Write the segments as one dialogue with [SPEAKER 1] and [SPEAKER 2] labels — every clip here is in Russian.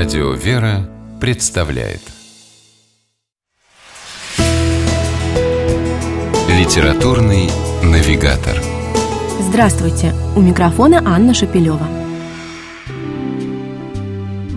[SPEAKER 1] Радио «Вера» представляет Литературный навигатор
[SPEAKER 2] Здравствуйте! У микрофона Анна Шапилева.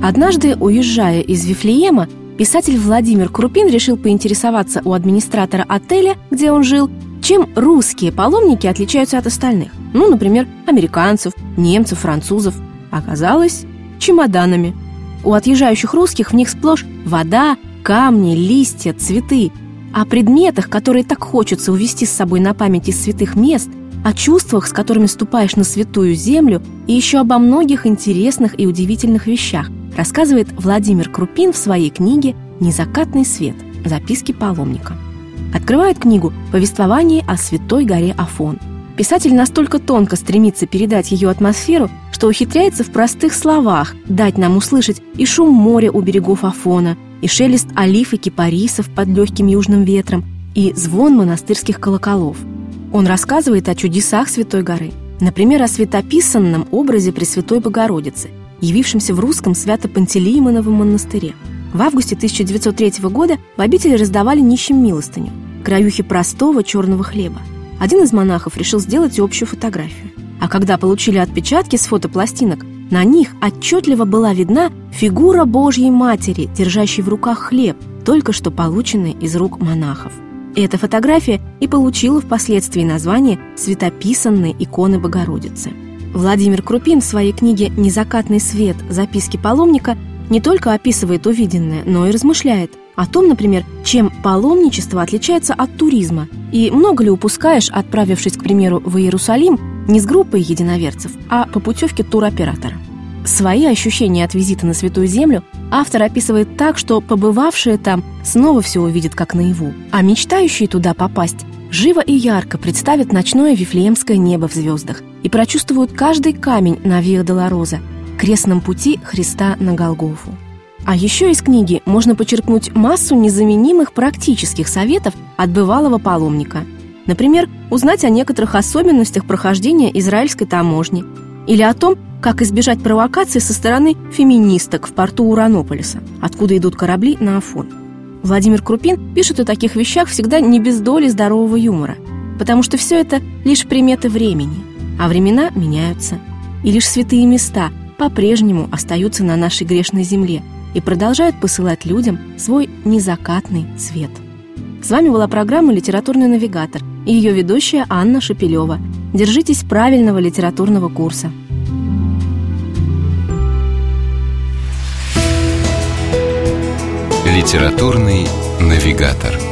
[SPEAKER 2] Однажды, уезжая из Вифлеема, писатель Владимир Крупин решил поинтересоваться у администратора отеля, где он жил, чем русские паломники отличаются от остальных. Ну, например, американцев, немцев, французов. Оказалось, чемоданами. У отъезжающих русских в них сплошь вода, камни, листья, цветы. О предметах, которые так хочется увести с собой на память из святых мест, о чувствах, с которыми ступаешь на святую землю, и еще обо многих интересных и удивительных вещах, рассказывает Владимир Крупин в своей книге «Незакатный свет. Записки паломника». Открывает книгу «Повествование о святой горе Афон». Писатель настолько тонко стремится передать ее атмосферу, что ухитряется в простых словах дать нам услышать и шум моря у берегов Афона, и шелест олив и кипарисов под легким южным ветром, и звон монастырских колоколов. Он рассказывает о чудесах Святой горы, например, о светописанном образе Пресвятой Богородицы, явившемся в русском Свято-Пантелеймоновом монастыре. В августе 1903 года в обители раздавали нищим милостыню, краюхи простого черного хлеба. Один из монахов решил сделать общую фотографию. А когда получили отпечатки с фотопластинок, на них отчетливо была видна фигура Божьей Матери, держащей в руках хлеб, только что полученный из рук монахов. Эта фотография и получила впоследствии название «Светописанной иконы Богородицы». Владимир Крупин в своей книге «Незакатный свет. Записки паломника» не только описывает увиденное, но и размышляет о том, например, чем паломничество отличается от туризма, и много ли упускаешь, отправившись, к примеру, в Иерусалим не с группой единоверцев, а по путевке туроператора. Свои ощущения от визита на Святую Землю автор описывает так, что побывавшие там снова все увидят как наяву, а мечтающие туда попасть живо и ярко представят ночное вифлеемское небо в звездах и прочувствуют каждый камень на Виа Долороза, крестном пути Христа на Голгофу. А еще из книги можно почерпнуть массу незаменимых практических советов от бывалого паломника – Например, узнать о некоторых особенностях прохождения израильской таможни или о том, как избежать провокации со стороны феминисток в порту Уранополиса, откуда идут корабли на Афон. Владимир Крупин пишет о таких вещах всегда не без доли здорового юмора, потому что все это лишь приметы времени, а времена меняются, и лишь святые места по-прежнему остаются на нашей грешной земле и продолжают посылать людям свой незакатный свет. С вами была программа «Литературный навигатор» и ее ведущая Анна Шапилева. Держитесь правильного литературного курса.
[SPEAKER 1] Литературный навигатор.